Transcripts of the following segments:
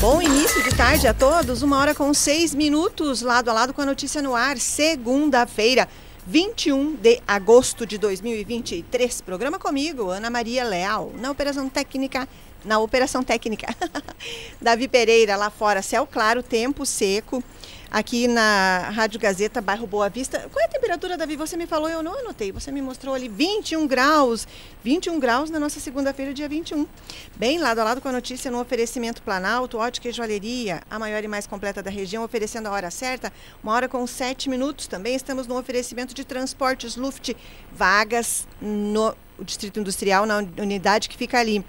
Bom início de tarde a todos, uma hora com seis minutos, lado a lado com a notícia no ar, segunda-feira, 21 de agosto de 2023. Programa comigo, Ana Maria Leal, na Operação Técnica, na Operação Técnica. Davi Pereira, lá fora, céu claro, tempo seco aqui na Rádio Gazeta, bairro Boa Vista. Qual é a temperatura, Davi? Você me falou, eu não anotei. Você me mostrou ali 21 graus. 21 graus na nossa segunda-feira, dia 21. Bem lado a lado com a notícia no oferecimento Planalto, ótica e joalheria, a maior e mais completa da região, oferecendo a hora certa, uma hora com sete minutos. Também estamos no oferecimento de transportes Luft, vagas no Distrito Industrial, na unidade que fica ali.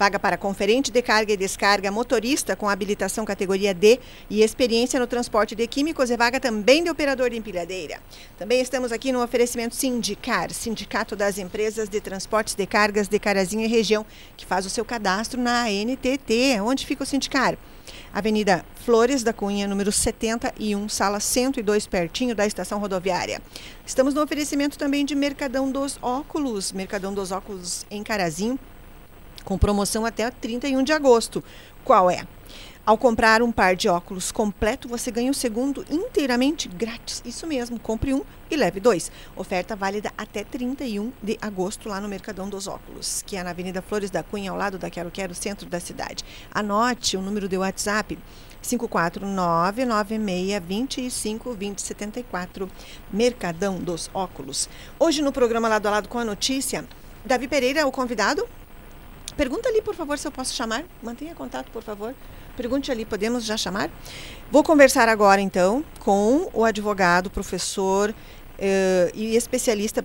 Vaga para conferente de carga e descarga, motorista com habilitação categoria D e experiência no transporte de químicos e vaga também de operador de empilhadeira. Também estamos aqui no oferecimento Sindicar, Sindicato das Empresas de Transportes de Cargas de Carazinho e Região, que faz o seu cadastro na ANTT. Onde fica o Sindicar? Avenida Flores da Cunha, número 71, sala 102, pertinho da estação rodoviária. Estamos no oferecimento também de Mercadão dos Óculos, Mercadão dos Óculos em Carazinho, com promoção até 31 de agosto. Qual é? Ao comprar um par de óculos completo, você ganha o segundo inteiramente grátis. Isso mesmo, compre um e leve dois. Oferta válida até 31 de agosto lá no Mercadão dos Óculos, que é na Avenida Flores da Cunha, ao lado da Quero Quero, centro da cidade. Anote o número de WhatsApp 54996252074, Mercadão dos Óculos. Hoje no programa Lado a Lado com a Notícia, Davi Pereira, o convidado, Pergunta ali, por favor, se eu posso chamar. Mantenha contato, por favor. Pergunte ali, podemos já chamar? Vou conversar agora, então, com o advogado, professor uh, e especialista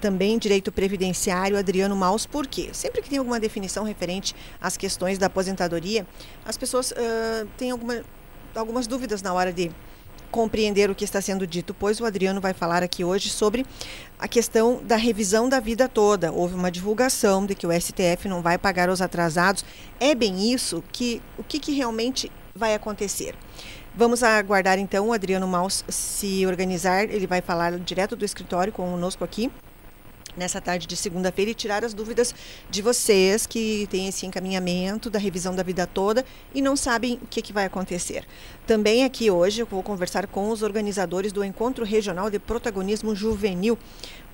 também em direito previdenciário, Adriano Maus. Por quê? Sempre que tem alguma definição referente às questões da aposentadoria, as pessoas uh, têm alguma, algumas dúvidas na hora de compreender o que está sendo dito, pois o Adriano vai falar aqui hoje sobre a questão da revisão da vida toda. Houve uma divulgação de que o STF não vai pagar os atrasados. É bem isso que o que, que realmente vai acontecer? Vamos aguardar então o Adriano Maus se organizar. Ele vai falar direto do escritório conosco aqui nessa tarde de segunda-feira e tirar as dúvidas de vocês que têm esse encaminhamento da revisão da vida toda e não sabem o que, que vai acontecer. Também aqui hoje eu vou conversar com os organizadores do Encontro Regional de Protagonismo Juvenil.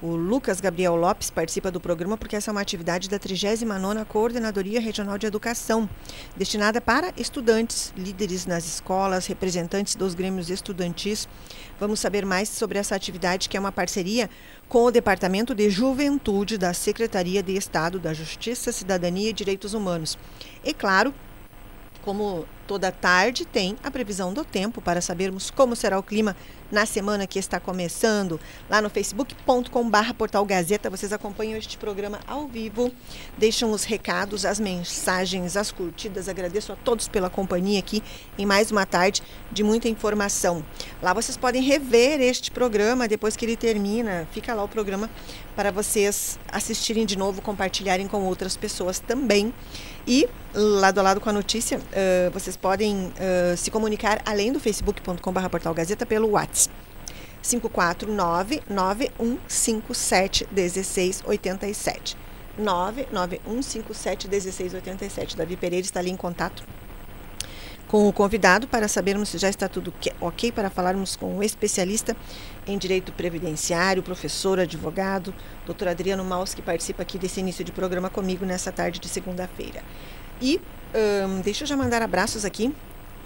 O Lucas Gabriel Lopes participa do programa porque essa é uma atividade da 39ª Coordenadoria Regional de Educação, destinada para estudantes, líderes nas escolas, representantes dos grêmios estudantis. Vamos saber mais sobre essa atividade que é uma parceria com o Departamento de Juventude da Secretaria de Estado da Justiça, Cidadania e Direitos Humanos. E claro, como toda tarde, tem a previsão do tempo para sabermos como será o clima na semana que está começando. Lá no facebook.com.br Portal Gazeta, vocês acompanham este programa ao vivo, deixam os recados, as mensagens, as curtidas. Agradeço a todos pela companhia aqui em mais uma tarde de muita informação. Lá vocês podem rever este programa depois que ele termina. Fica lá o programa para vocês assistirem de novo, compartilharem com outras pessoas também. E, lado a lado com a notícia, uh, vocês podem uh, se comunicar além do facebook.com.br portal Gazeta pelo WhatsApp. 549-9157-1687. 99157-1687. Davi Pereira está ali em contato com o convidado para sabermos se já está tudo ok para falarmos com o um especialista em direito previdenciário, professor, advogado, doutor Adriano Maus, que participa aqui desse início de programa comigo nessa tarde de segunda-feira. E deixa eu já mandar abraços aqui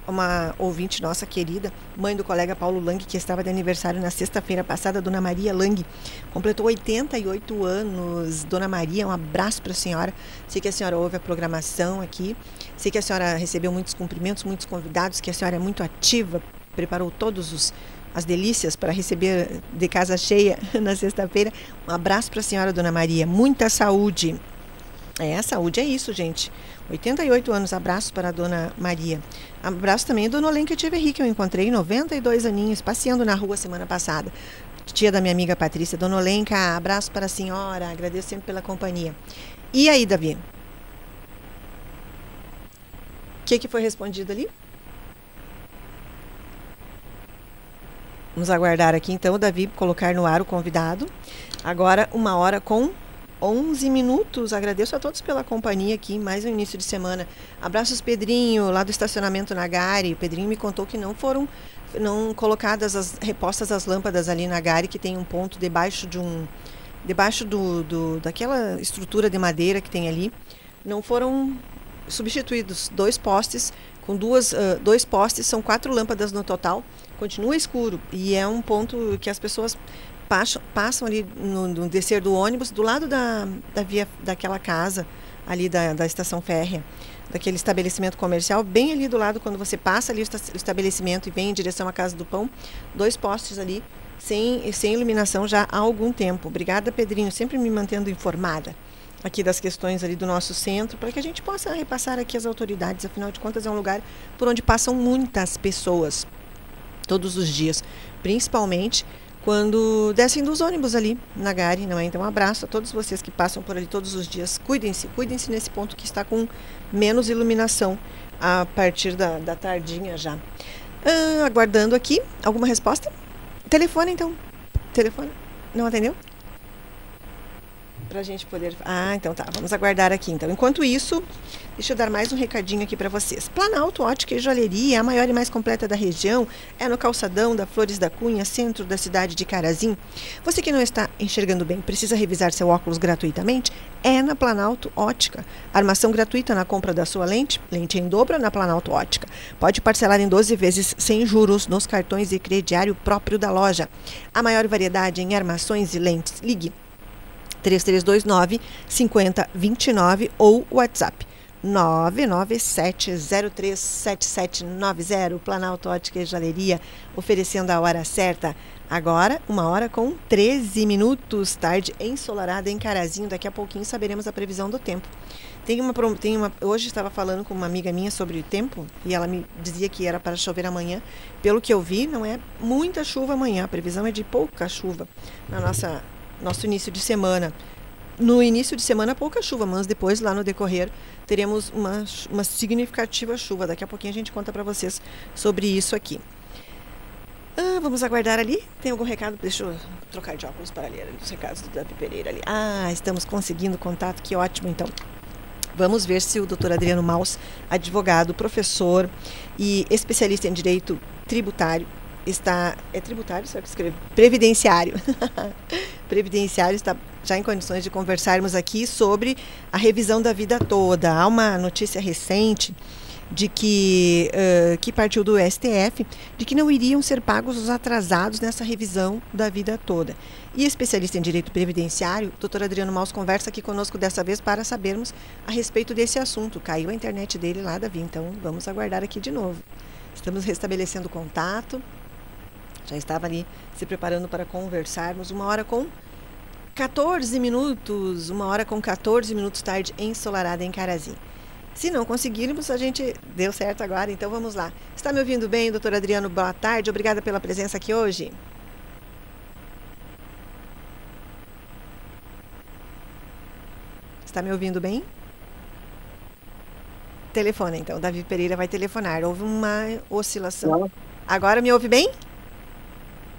uma ouvinte nossa querida, mãe do colega Paulo Lang, que estava de aniversário na sexta-feira passada, Dona Maria Lang, completou 88 anos. Dona Maria, um abraço para a senhora. Sei que a senhora ouve a programação aqui. Sei que a senhora recebeu muitos cumprimentos, muitos convidados, que a senhora é muito ativa, preparou todos os as delícias para receber de casa cheia na sexta-feira. Um abraço para a senhora, Dona Maria. Muita saúde. É, saúde é isso, gente. 88 anos, abraço para a dona Maria. Abraço também a dona Olenka Echeverri, que eu encontrei 92 aninhos, passeando na rua semana passada. Tia da minha amiga Patrícia. Dona Olenka, abraço para a senhora, agradeço sempre pela companhia. E aí, Davi? O que, que foi respondido ali? Vamos aguardar aqui então o Davi colocar no ar o convidado. Agora, uma hora com 11 minutos. Agradeço a todos pela companhia aqui, mais um início de semana. Abraços, Pedrinho, lá do estacionamento Nagari. O Pedrinho me contou que não foram não colocadas as repostas as lâmpadas ali na Gari, que tem um ponto debaixo de um debaixo do, do daquela estrutura de madeira que tem ali, não foram substituídos dois postes com duas uh, dois postes são quatro lâmpadas no total continua escuro e é um ponto que as pessoas passam, passam ali no, no descer do ônibus do lado da, da via daquela casa ali da, da estação férrea daquele estabelecimento comercial, bem ali do lado, quando você passa ali o estabelecimento e vem em direção à Casa do Pão, dois postes ali, sem, sem iluminação já há algum tempo. Obrigada, Pedrinho, sempre me mantendo informada aqui das questões ali do nosso centro, para que a gente possa repassar aqui as autoridades, afinal de contas é um lugar por onde passam muitas pessoas todos os dias, principalmente quando descem dos ônibus ali na Gare, não é? Então, um abraço a todos vocês que passam por ali todos os dias. Cuidem-se, cuidem-se nesse ponto que está com menos iluminação a partir da, da tardinha já. Aguardando aqui alguma resposta? Telefone, então. Telefone. Não atendeu? Para a gente poder. Ah, então tá. Vamos aguardar aqui. Então, enquanto isso, deixa eu dar mais um recadinho aqui para vocês. Planalto Ótica e Joalheria, a maior e mais completa da região, é no calçadão da Flores da Cunha, centro da cidade de Carazim. Você que não está enxergando bem, precisa revisar seu óculos gratuitamente? É na Planalto Ótica. Armação gratuita na compra da sua lente, lente em dobro na Planalto Ótica. Pode parcelar em 12 vezes sem juros nos cartões e crediário próprio da loja. A maior variedade em armações e lentes. Ligue 3329 5029 ou WhatsApp 997037790 Planalto Ótica e Jaleria oferecendo a hora certa. Agora, uma hora com 13 minutos, tarde ensolarada em Carazinho. Daqui a pouquinho saberemos a previsão do tempo. Tem uma, tem uma, hoje estava falando com uma amiga minha sobre o tempo e ela me dizia que era para chover amanhã. Pelo que eu vi, não é muita chuva amanhã. A previsão é de pouca chuva na nossa nosso início de semana. No início de semana, pouca chuva, mas depois, lá no decorrer, teremos uma, uma significativa chuva. Daqui a pouquinho a gente conta para vocês sobre isso aqui. Ah, vamos aguardar ali. Tem algum recado? Deixa eu trocar de óculos para ler os recados da Pereira ali. Ah, estamos conseguindo contato, que ótimo então. Vamos ver se o doutor Adriano Maus, advogado, professor e especialista em direito tributário, está. É tributário, será que escreve? Previdenciário. Previdenciário está já em condições de conversarmos aqui sobre a revisão da vida toda. Há uma notícia recente de que, uh, que partiu do STF, de que não iriam ser pagos os atrasados nessa revisão da vida toda. E especialista em direito previdenciário, doutor Adriano Maus conversa aqui conosco dessa vez para sabermos a respeito desse assunto. Caiu a internet dele lá, Davi, então vamos aguardar aqui de novo. Estamos restabelecendo contato. Já estava ali se preparando para conversarmos. Uma hora com 14 minutos, uma hora com 14 minutos tarde, ensolarada em Carazinho. Se não conseguirmos, a gente deu certo agora, então vamos lá. Está me ouvindo bem, doutor Adriano? Boa tarde, obrigada pela presença aqui hoje. Está me ouvindo bem? Telefona, então. Davi Pereira vai telefonar. Houve uma oscilação. Agora me ouve bem?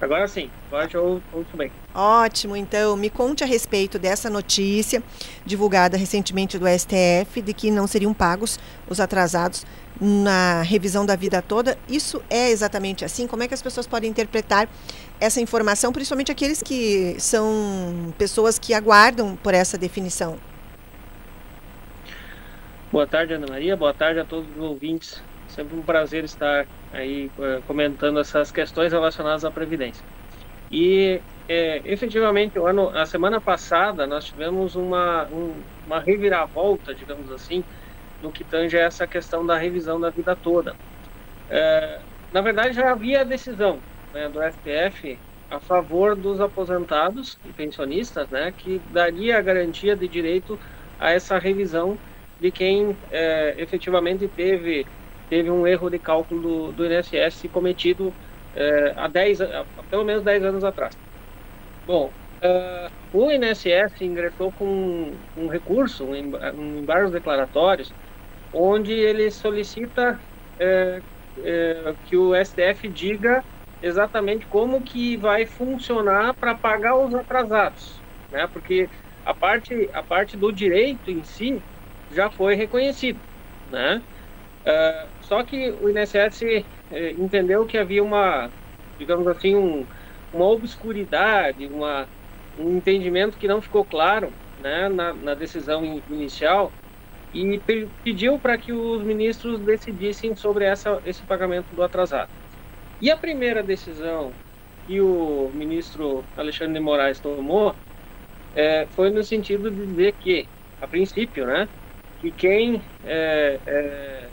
Agora sim, agora já ouço bem. Ótimo, então me conte a respeito dessa notícia divulgada recentemente do STF de que não seriam pagos os atrasados na revisão da vida toda. Isso é exatamente assim? Como é que as pessoas podem interpretar essa informação, principalmente aqueles que são pessoas que aguardam por essa definição? Boa tarde, Ana Maria. Boa tarde a todos os ouvintes Sempre um prazer estar aí uh, comentando essas questões relacionadas à Previdência. E é, efetivamente, o ano, a semana passada nós tivemos uma, um, uma reviravolta, digamos assim, no que tange a essa questão da revisão da vida toda. É, na verdade, já havia a decisão né, do STF a favor dos aposentados e pensionistas, né, que daria a garantia de direito a essa revisão de quem é, efetivamente teve teve um erro de cálculo do, do INSS cometido é, há 10, há pelo menos 10 anos atrás. Bom, uh, o INSS ingressou com um recurso, um, um embargos declaratórios, onde ele solicita é, é, que o STF diga exatamente como que vai funcionar para pagar os atrasados, né? Porque a parte, a parte do direito em si já foi reconhecida, né? Uh, só que o INSS eh, entendeu que havia uma, digamos assim, um, uma obscuridade, uma, um entendimento que não ficou claro né, na, na decisão in, inicial e pediu para que os ministros decidissem sobre essa, esse pagamento do atrasado. E a primeira decisão que o ministro Alexandre de Moraes tomou é, foi no sentido de dizer que, a princípio, né, que quem é,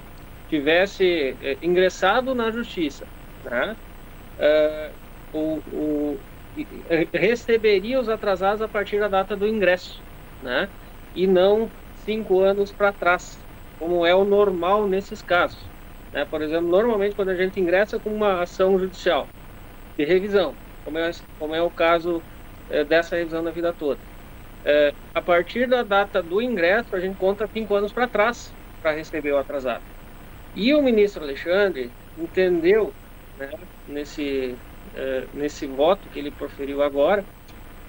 tivesse é, ingressado na justiça, né, é, o, o, receberia os atrasados a partir da data do ingresso, né, e não cinco anos para trás, como é o normal nesses casos. Né? Por exemplo, normalmente quando a gente ingressa com uma ação judicial de revisão, como é, como é o caso é, dessa revisão da vida toda, a partir da data do ingresso, a gente conta cinco anos para trás para receber o atrasado. E o ministro Alexandre entendeu, né, nesse, é, nesse voto que ele proferiu agora,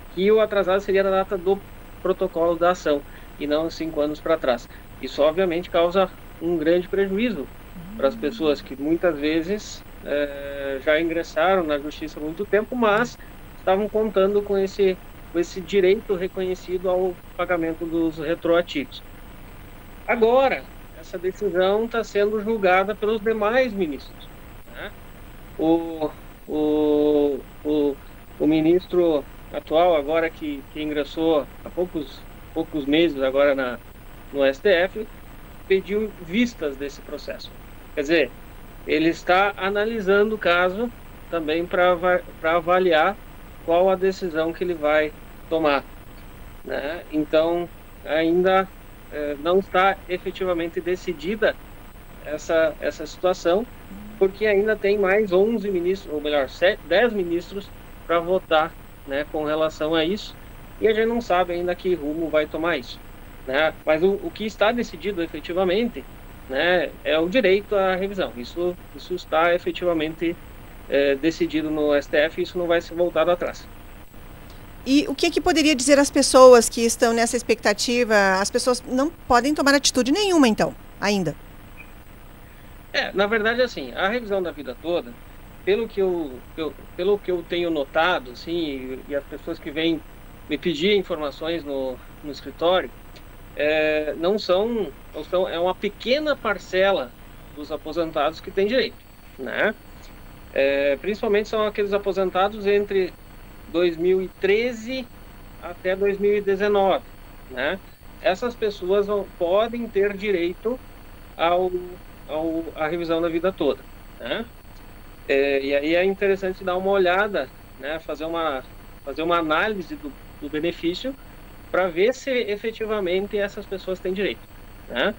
que o atrasado seria na data do protocolo da ação e não cinco anos para trás. Isso, obviamente, causa um grande prejuízo para as pessoas que muitas vezes é, já ingressaram na justiça há muito tempo, mas estavam contando com esse, com esse direito reconhecido ao pagamento dos retroativos. Agora, essa decisão está sendo julgada pelos demais ministros. Né? O, o, o, o ministro atual, agora que, que ingressou há poucos poucos meses agora na, no STF, pediu vistas desse processo. Quer dizer, ele está analisando o caso também para avaliar qual a decisão que ele vai tomar. Né? Então, ainda não está efetivamente decidida essa, essa situação, porque ainda tem mais 11 ministros, ou melhor, 7, 10 ministros para votar né, com relação a isso e a gente não sabe ainda que rumo vai tomar isso. Né? Mas o, o que está decidido efetivamente né, é o direito à revisão. Isso, isso está efetivamente é, decidido no STF isso não vai ser voltado atrás. E o que, que poderia dizer às pessoas que estão nessa expectativa? As pessoas não podem tomar atitude nenhuma, então, ainda. É, na verdade, assim, a revisão da vida toda, pelo que eu, eu pelo que eu tenho notado, assim, e, e as pessoas que vêm me pedir informações no, no escritório, é, não são, são, é uma pequena parcela dos aposentados que tem direito, né? É, principalmente são aqueles aposentados entre 2013 até 2019, né? Essas pessoas vão, podem ter direito ao, ao a revisão da vida toda, né? É, e aí é interessante dar uma olhada, né? Fazer uma fazer uma análise do do benefício para ver se efetivamente essas pessoas têm direito. Né?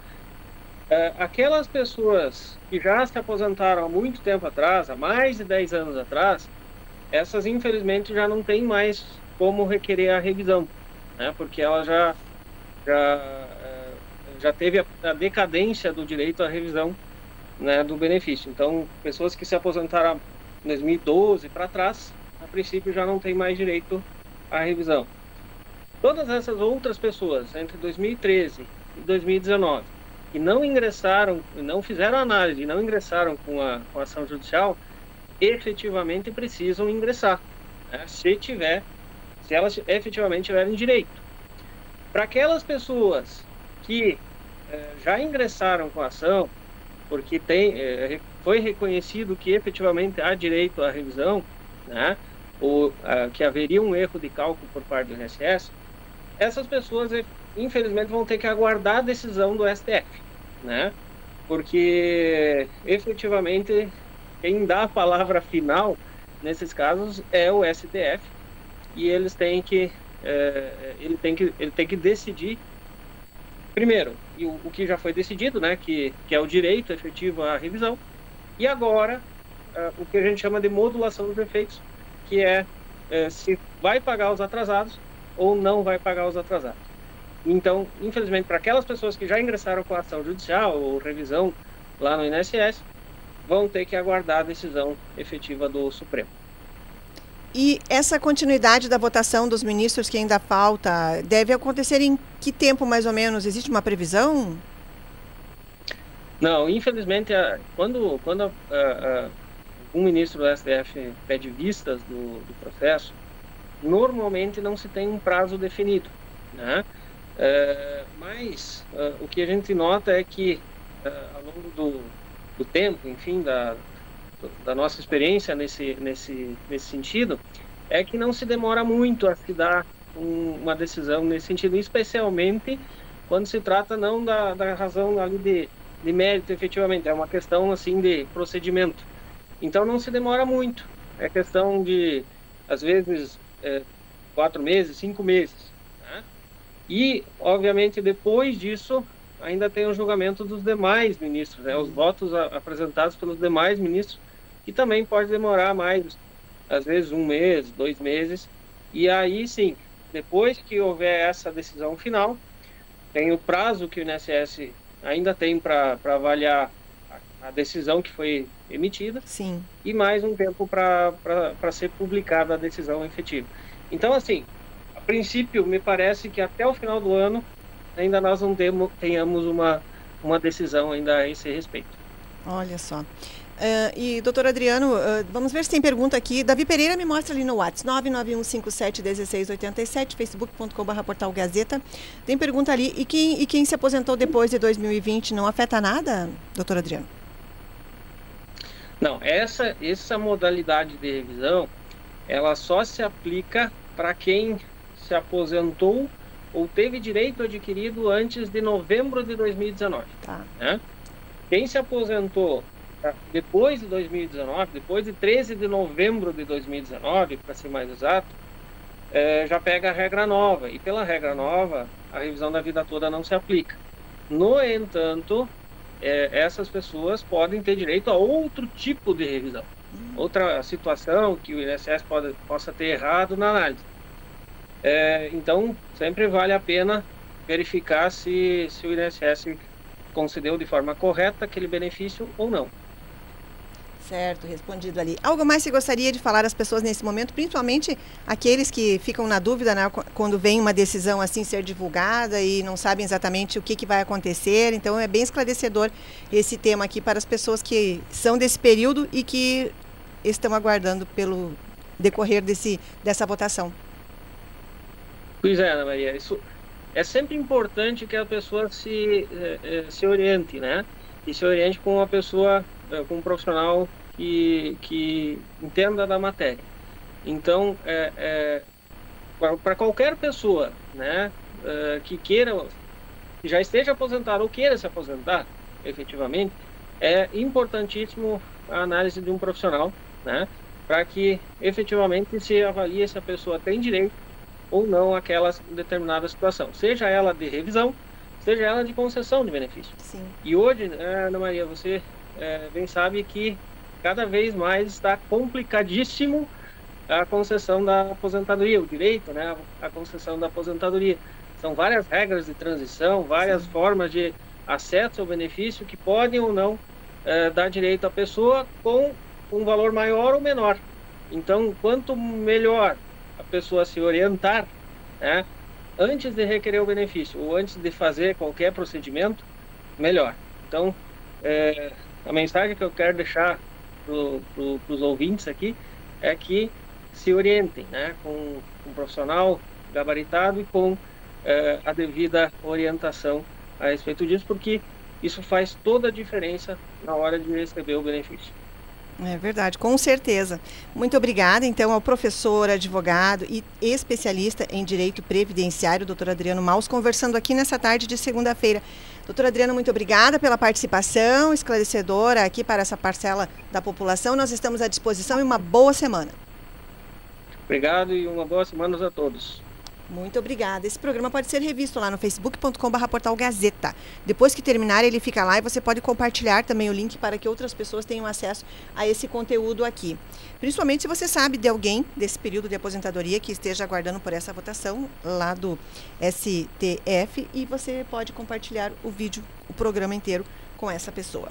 É, aquelas pessoas que já se aposentaram há muito tempo atrás, há mais de 10 anos atrás, essas infelizmente já não têm mais como requerer a revisão, né? porque ela já, já, é, já teve a, decadência do direito à revisão né, do benefício. Então, pessoas que se aposentaram em 2012 para trás, a princípio já não tem mais direito a revisão. Todas essas outras pessoas, entre 2013 e 2019, que não ingressaram, não fizeram análise, não ingressaram com a, com a ação judicial, efetivamente precisam ingressar, né? se tiver, se elas efetivamente tiverem direito. Para aquelas pessoas que eh, já ingressaram com a ação, porque tem, eh, foi reconhecido que efetivamente há direito à revisão, né? ou uh, que haveria um erro de cálculo por parte do INSS, essas pessoas, infelizmente, vão ter que aguardar a decisão do STF, né? Porque, efetivamente, quem dá a palavra final nesses casos é o STF e eles têm que é, ele tem que ele tem que decidir primeiro. E o, o, que já foi decidido né que, que é o direito efetivo à revisão. E agora é, o que a gente chama de modulação dos efeitos que é, é, se vai pagar os atrasados ou não vai pagar os atrasados. Então, infelizmente, para aquelas pessoas que já ingressaram com a ação judicial ou revisão lá no INSS, vão ter que aguardar a decisão efetiva do Supremo. E essa continuidade da votação dos ministros que ainda falta deve acontecer em que tempo mais ou menos? Existe uma previsão? Não, infelizmente, quando, quando um ministro do STF pede vistas do, do, processo, normalmente não se tem um prazo definido. Né? É, mas uh, o que a gente nota é que uh, ao longo do, do tempo, enfim, da, da nossa experiência nesse, nesse, nesse sentido, é que não se demora muito a se dar um, uma decisão nesse sentido, especialmente quando se trata não da, da razão ali de, de mérito efetivamente, é uma questão assim de procedimento. Então não se demora muito, é questão de, às vezes, é, quatro meses, cinco meses. Né? E, obviamente, depois disso, ainda tem o julgamento dos demais ministros, né? os votos a, apresentados pelos demais ministros, que também pode demorar mais, às vezes um mês, dois meses. E aí sim, depois que houver essa decisão final, tem o prazo que o INSS ainda tem para avaliar a, a, decisão que foi emitida. Sim. E mais um tempo para ser publicada a decisão efetiva. Então, assim, a princípio, me parece que até o final do ano ainda nós não temos, tenhamos uma, uma decisão ainda a esse respeito. Olha só. Uh, e, doutor Adriano, uh, vamos ver se tem pergunta aqui. Davi Pereira me mostra ali no WhatsApp, 991571687, facebook.com.br portal Gazeta. Tem pergunta ali. E quem, e quem se aposentou depois de 2020 não afeta nada, doutor Adriano? Não, essa, essa modalidade de revisão, ela só se aplica para quem se aposentou ou teve direito adquirido antes de novembro de 2019. Tá. Né? Quem se aposentou Tá? Depois de 2019, depois de 13 de novembro de 2019, para ser mais exato, é, já pega a regra nova. E pela regra nova, a revisão da vida toda não se aplica. No entanto, é, essas pessoas podem ter direito a outro tipo de revisão. Outra situação que o INSS pode, possa ter errado na análise. É, então, sempre vale a pena verificar se, se o INSS concedeu de forma correta aquele benefício ou não. Certo, respondido ali. Algo mais você gostaria de falar às pessoas nesse momento, principalmente aqueles que ficam na dúvida né, quando vem uma decisão assim ser divulgada e não sabem exatamente o que, que vai acontecer. Então é bem esclarecedor esse tema aqui para as pessoas que são desse período e que estão aguardando pelo decorrer desse, dessa votação. Pois é, Ana Maria, isso é sempre importante que a pessoa se, eh, se oriente, né? E se oriente com uma pessoa, eh, com um profissional que, que entenda da matéria. Então, é, é para qualquer pessoa né, que queira, que já esteja aposentado ou queira se aposentar, efetivamente, é importantíssimo a análise de um profissional, né, para que efetivamente se avalie se a pessoa tem direito ou não àquela determinada situação, seja ela de revisão, seja ela de concessão de benefício. Sim. E hoje, Ana Maria, você é, bem sabe que cada vez mais está complicadíssimo a concessão da aposentadoria, o direito, né, a concessão da aposentadoria. São várias regras de transição, várias Sim. formas de acesso ao benefício que podem ou não é, dar direito à pessoa com um valor maior ou menor. Então, quanto melhor pessoa se orientar, né, antes de requerer o benefício ou antes de fazer qualquer procedimento, melhor. Então, é, a mensagem que eu quero deixar para os ouvintes aqui é que se orientem né, com, um profissional gabaritado e com é, a devida orientação a respeito disso, porque isso faz toda a diferença na hora de receber o benefício. É verdade, com certeza. Muito obrigada, então, ao professor, advogado e especialista em direito previdenciário, doutor Adriano Maus, conversando aqui nessa tarde de segunda-feira. Doutor Adriano, muito obrigada pela participação esclarecedora aqui para essa parcela da população. Nós estamos à disposição e uma boa semana. Obrigado e uma boa semana a todos. Muito obrigada. Esse programa pode ser revisto lá no facebook.com.br portal Gazeta. Depois que terminar, ele fica lá e você pode compartilhar também o link para que outras pessoas tenham acesso a esse conteúdo aqui. Principalmente se você sabe de alguém desse período de aposentadoria que esteja aguardando por essa votação lá do STF e você pode compartilhar o vídeo, o programa inteiro com essa pessoa.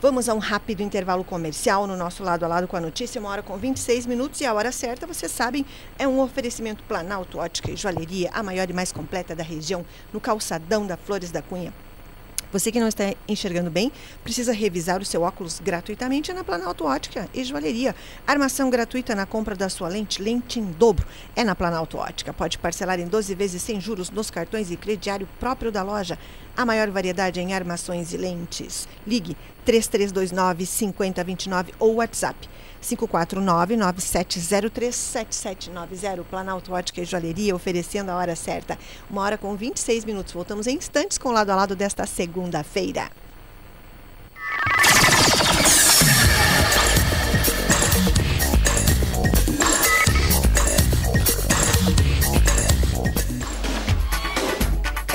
Vamos a um rápido intervalo comercial no nosso lado a lado com a notícia, uma hora com 26 minutos e a hora certa, vocês sabem, é um oferecimento Planalto Ótica e Joalheria, a maior e mais completa da região, no calçadão da Flores da Cunha. Você que não está enxergando bem, precisa revisar o seu óculos gratuitamente na Planalto Ótica e Joalheria. Armação gratuita na compra da sua lente, lente em dobro, é na Planalto Ótica. Pode parcelar em 12 vezes sem juros nos cartões e crediário próprio da loja. A maior variedade em armações e lentes. Ligue 3329 5029 ou WhatsApp 549-9703-7790. Planalto Ótica e Joalheria oferecendo a hora certa. Uma hora com 26 minutos. Voltamos em instantes com o lado a lado desta segunda-feira.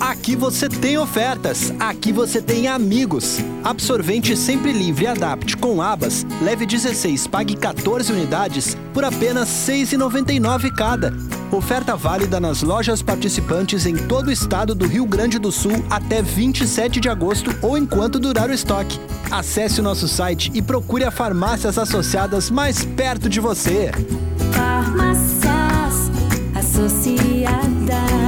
Aqui você tem ofertas, aqui você tem amigos. Absorvente sempre livre adapte com abas, leve 16, pague 14 unidades por apenas R$ 6,99 cada. Oferta válida nas lojas participantes em todo o estado do Rio Grande do Sul até 27 de agosto ou enquanto durar o estoque. Acesse o nosso site e procure a farmácias associadas mais perto de você. Farmácias associadas.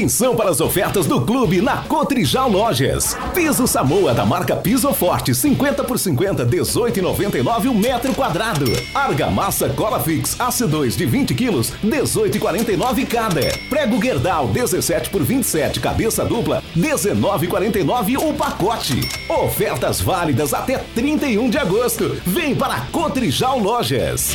Atenção para as ofertas do clube na Cotrijal Lojas. Piso Samoa da marca Piso Forte, 50 por 50, 18,99 o um metro quadrado. Argamassa Cola Fix AC2 de 20 quilos, 18,49 cada. Prego Guerdal 17 por 27, cabeça dupla, 19,49 o pacote. Ofertas válidas até 31 de agosto. Vem para Cotrijal Lojas.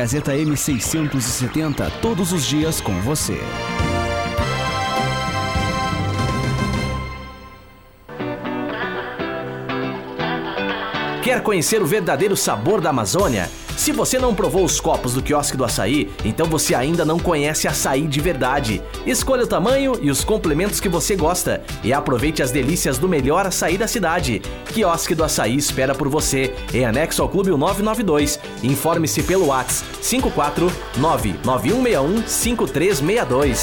Gazeta M670, todos os dias com você. Quer conhecer o verdadeiro sabor da Amazônia? Se você não provou os copos do quiosque do açaí, então você ainda não conhece açaí de verdade. Escolha o tamanho e os complementos que você gosta e aproveite as delícias do melhor açaí da cidade. Quiosque do Açaí espera por você, em anexo ao Clube 992. Informe-se pelo WhatsApp 549-9161-5362.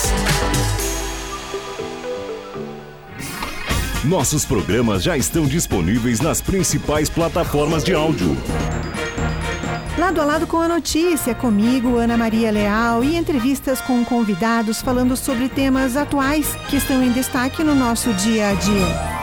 Nossos programas já estão disponíveis nas principais plataformas de áudio. Lado a lado com a notícia, comigo, Ana Maria Leal, e entrevistas com convidados falando sobre temas atuais que estão em destaque no nosso dia a dia.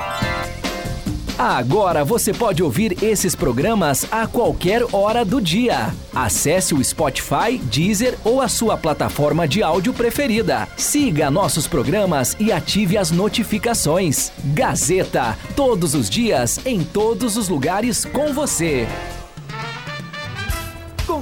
Agora você pode ouvir esses programas a qualquer hora do dia. Acesse o Spotify, Deezer ou a sua plataforma de áudio preferida. Siga nossos programas e ative as notificações. Gazeta, todos os dias, em todos os lugares com você.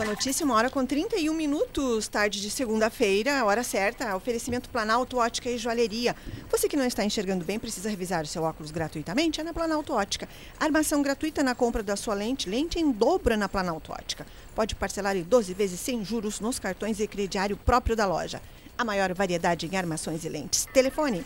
Volta lado a lado com a notícia, uma hora com 31 minutos, tarde de segunda-feira, hora certa, oferecimento Planalto Ótica e Joalheria. Você que não está enxergando bem, precisa revisar o seu óculos gratuitamente, é na Planalto Ótica. Armação gratuita na compra da sua lente, lente em dobra na Planalto Ótica. Pode parcelar em 12 vezes sem juros nos cartões e crediário próprio da loja. A maior variedade em armações e lentes. Telefone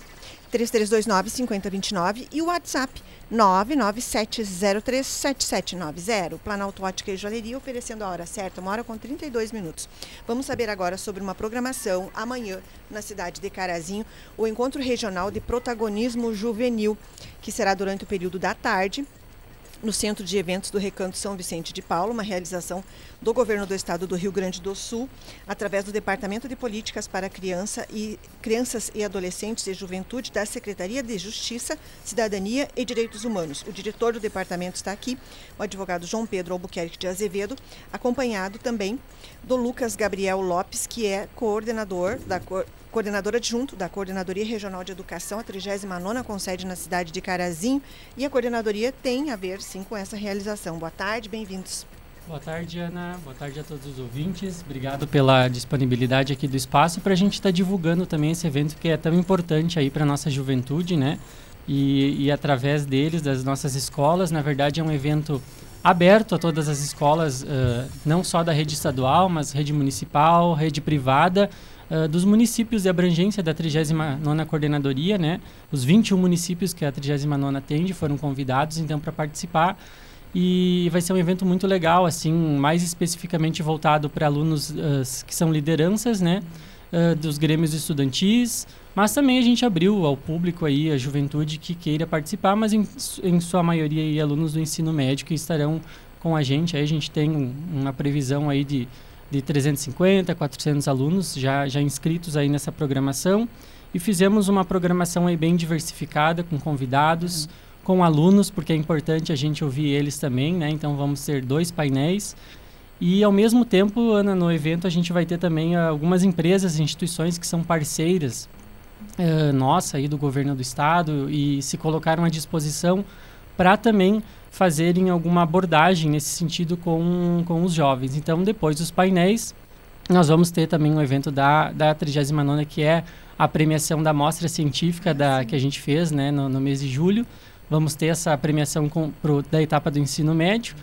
3329-5029 e o WhatsApp 997037790. Planalto Ótica e Joalheria oferecendo a hora certa, uma hora com 32 minutos. Vamos saber agora sobre uma programação amanhã na cidade de Carazinho, o Encontro Regional de Protagonismo Juvenil, que será durante o período da tarde, no Centro de Eventos do Recanto São Vicente de Paulo, uma realização do Governo do Estado do Rio Grande do Sul, através do Departamento de Políticas para Criança e, Crianças e Adolescentes e Juventude da Secretaria de Justiça, Cidadania e Direitos Humanos. O diretor do departamento está aqui, o advogado João Pedro Albuquerque de Azevedo, acompanhado também do Lucas Gabriel Lopes, que é coordenador da coordenador adjunto da Coordenadoria Regional de Educação, a 39ª com sede na cidade de Carazinho, e a coordenadoria tem a ver sim com essa realização. Boa tarde, bem-vindos. Boa tarde, Ana. Boa tarde a todos os ouvintes. Obrigado pela disponibilidade aqui do espaço para a gente estar tá divulgando também esse evento que é tão importante aí para nossa juventude, né? E, e através deles, das nossas escolas, na verdade é um evento aberto a todas as escolas, uh, não só da rede estadual, mas rede municipal, rede privada, uh, dos municípios de abrangência da 39ª Coordenadoria, né? Os 21 municípios que a 39ª atende foram convidados, então, para participar. E vai ser um evento muito legal, assim, mais especificamente voltado para alunos uh, que são lideranças, né? Uh, dos grêmios estudantis, mas também a gente abriu ao público aí, a juventude que queira participar, mas em, em sua maioria aí, alunos do ensino médio que estarão com a gente. Aí a gente tem uma previsão aí de de 350, 400 alunos já, já inscritos aí nessa programação e fizemos uma programação aí bem diversificada com convidados, uhum. com alunos, porque é importante a gente ouvir eles também, né? Então vamos ter dois painéis e ao mesmo tempo, Ana, no evento a gente vai ter também algumas empresas e instituições que são parceiras uh, nossa aí do governo do estado e se colocaram à disposição para também fazerem alguma abordagem nesse sentido com, com os jovens. Então, depois dos painéis, nós vamos ter também um evento da, da 39 que é a premiação da mostra científica da, que a gente fez né, no, no mês de julho. Vamos ter essa premiação com, pro, da etapa do ensino médio.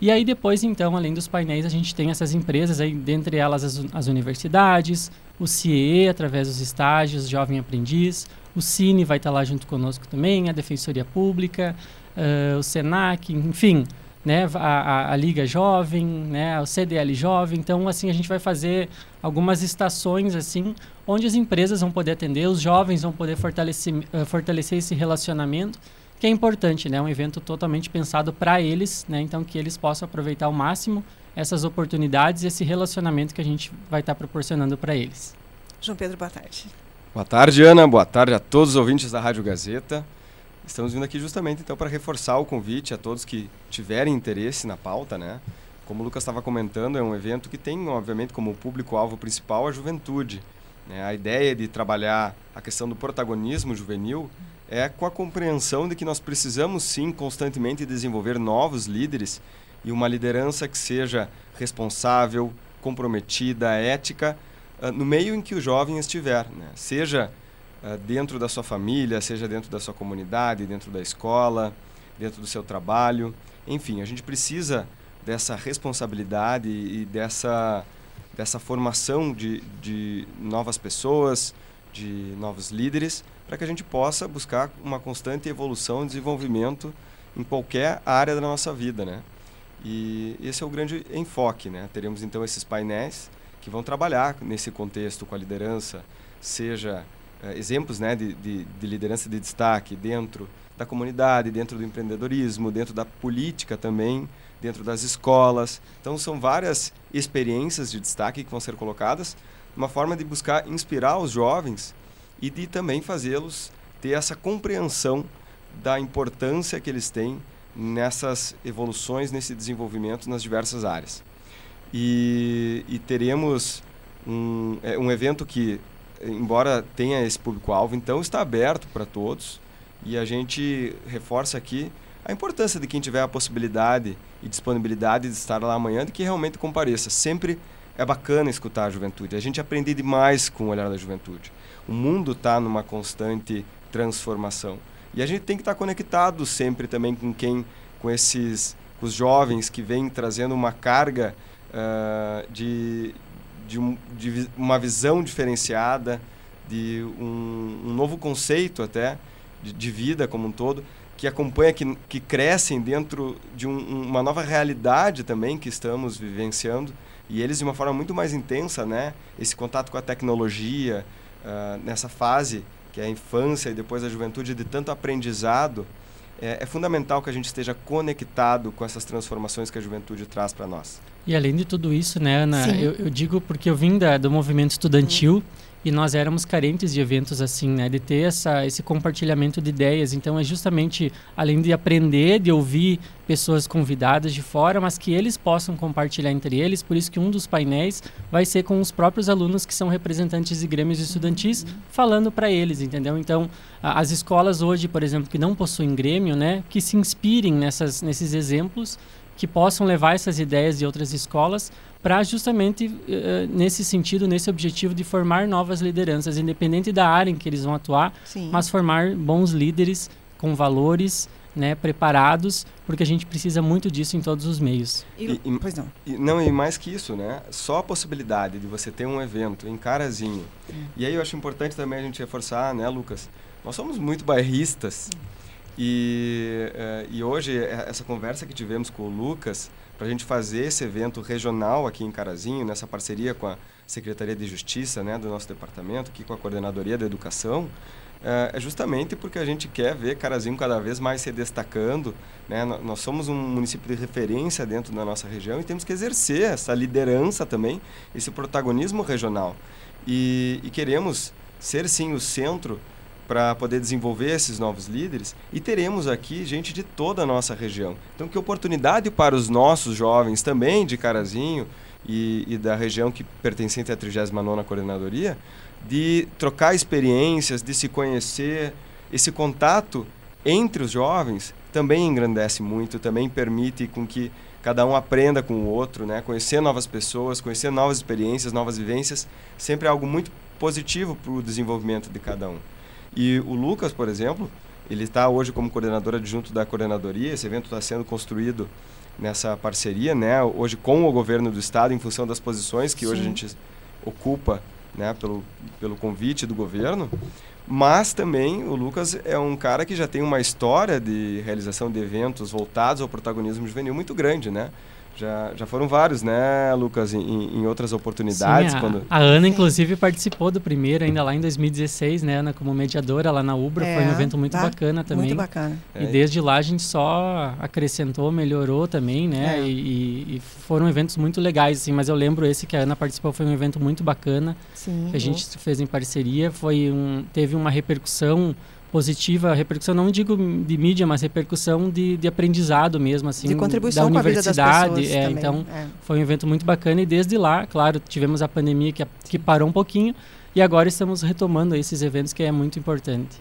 E aí depois, então, além dos painéis, a gente tem essas empresas, aí, dentre elas as, as universidades, o CIE, através dos estágios, Jovem Aprendiz, o Cine vai estar lá junto conosco também, a Defensoria Pública, uh, o Senac, enfim, né, a, a, a, Liga Jovem, né, o CDL Jovem. Então, assim, a gente vai fazer algumas estações, assim, onde as empresas vão poder atender, os jovens vão poder fortalecer, uh, fortalecer esse relacionamento, que é importante, né, um evento totalmente pensado para eles, né, então que eles possam aproveitar ao máximo essas oportunidades e esse relacionamento que a gente vai estar tá proporcionando para eles. João Pedro, boa tarde. Boa tarde, Ana. Boa tarde a todos os ouvintes da Rádio Gazeta. Estamos vindo aqui justamente então para reforçar o convite a todos que tiverem interesse na pauta, né? Como o Lucas estava comentando, é um evento que tem, obviamente, como público-alvo principal a juventude. Né? A ideia de trabalhar a questão do protagonismo juvenil é com a compreensão de que nós precisamos, sim, constantemente desenvolver novos líderes e uma liderança que seja responsável, comprometida, ética, uh, no meio em que o jovem estiver. Né? Seja dentro da sua família, seja dentro da sua comunidade, dentro da escola, dentro do seu trabalho. Enfim, a gente precisa dessa responsabilidade e dessa, dessa formação de, de novas pessoas, de novos líderes, para que a gente possa buscar uma constante evolução e desenvolvimento em qualquer área da nossa vida, né? E esse é o grande enfoque, né? Teremos então esses painéis que vão trabalhar nesse contexto com a liderança, seja exemplos né, de, de, de, liderança de destaque dentro da comunidade, dentro do empreendedorismo, dentro da política também, dentro das escolas. Então, são várias experiências de destaque que vão ser colocadas, uma forma de buscar inspirar os jovens e de também fazê-los ter essa compreensão da importância que eles têm nessas evoluções, nesse desenvolvimento nas diversas áreas. E, e teremos um, é, um evento que embora tenha esse público-alvo, então está aberto para todos e a gente reforça aqui a importância de quem tiver a possibilidade e disponibilidade de estar lá amanhã, de que realmente compareça. Sempre é bacana escutar a juventude. A gente aprende demais com o olhar da juventude. O mundo está numa constante transformação. E a gente tem que estar tá conectado sempre também com quem, com esses, com os jovens que vêm trazendo uma carga uh, de, de, de, uma visão diferenciada, de um, um novo conceito até de, de, vida como um todo, que acompanha, que, que crescem dentro de um, uma nova realidade também que estamos vivenciando e eles de uma forma muito mais intensa, né? Esse contato com a tecnologia uh, nessa fase que é a infância e depois a juventude de tanto aprendizado, é, é fundamental que a gente esteja conectado com essas transformações que a juventude traz para nós. E além de tudo isso, né, Ana, eu, eu, digo porque eu vim da, do movimento estudantil. Uhum e nós éramos carentes de eventos assim, né, de ter essa, esse compartilhamento de ideias. Então é justamente além de aprender, de ouvir pessoas convidadas de fora, mas que eles possam compartilhar entre eles. Por isso que um dos painéis vai ser com os próprios alunos que são representantes de grêmios estudantis, falando para eles, entendeu? Então as escolas hoje, por exemplo, que não possuem grêmio, né, que se inspirem nessas, nesses exemplos que possam levar essas ideias de outras escolas para justamente uh, nesse sentido, nesse objetivo de formar novas lideranças, independente da área em que eles vão atuar, Sim. mas formar bons líderes com valores, né, preparados, porque a gente precisa muito disso em todos os meios. E, e, pois não. E, não, e mais que isso, né? Só a possibilidade de você ter um evento em Carazinho. Hum. E aí eu acho importante também a gente reforçar, né, Lucas? Nós somos muito bairristas. Hum. E, uh, e hoje, é, essa conversa que tivemos com o Lucas, para a gente fazer esse evento regional aqui em Carazinho, nessa parceria com a Secretaria de Justiça né, do nosso departamento, aqui com a Coordenadoria da Educação, uh, é justamente porque a gente quer ver Carazinho cada vez mais se destacando. Né? Nós somos um município de referência dentro da nossa região e temos que exercer essa liderança também, esse protagonismo regional. E, e queremos ser, sim, o centro para poder desenvolver esses novos líderes e teremos aqui gente de toda a nossa região. Então, que oportunidade para os nossos jovens também de Carazinho e, e da região que pertencente à 39ª Coordenadoria, de trocar experiências, de se conhecer, esse contato entre os jovens também engrandece muito, também permite com que cada um aprenda com o outro, né? Conhecer novas pessoas, conhecer novas experiências, novas vivências, sempre é algo muito positivo para o desenvolvimento de cada um. E o Lucas, por exemplo, ele está hoje como coordenador adjunto da coordenadoria. Esse evento está sendo construído nessa parceria, né? Hoje com o governo do estado, em função das posições que Sim. hoje a gente ocupa, né? Pelo, pelo convite do governo. Mas também o Lucas é um cara que já tem uma história de realização de eventos voltados ao protagonismo juvenil muito grande, né? Já, já foram vários, né, Lucas, em, em outras oportunidades. Sim, a, quando... a Ana, inclusive, participou do primeiro, ainda lá em 2016, né, Ana, como mediadora lá na Ubra. É, foi um evento muito tá, bacana também. Muito bacana. E é. desde lá a gente só acrescentou, melhorou também, né, é. e, e, foram eventos muito legais, assim. Mas eu lembro esse que a Ana participou, foi um evento muito bacana. Sim. Que a gente fez em parceria, foi um, teve uma repercussão positiva, repercussão não digo de mídia, mas repercussão de, de aprendizado mesmo, assim, de contribuição da universidade. é, também, então, é. foi um evento muito bacana e desde lá, claro, tivemos a pandemia que, que parou um pouquinho e agora estamos retomando esses eventos que é muito importante.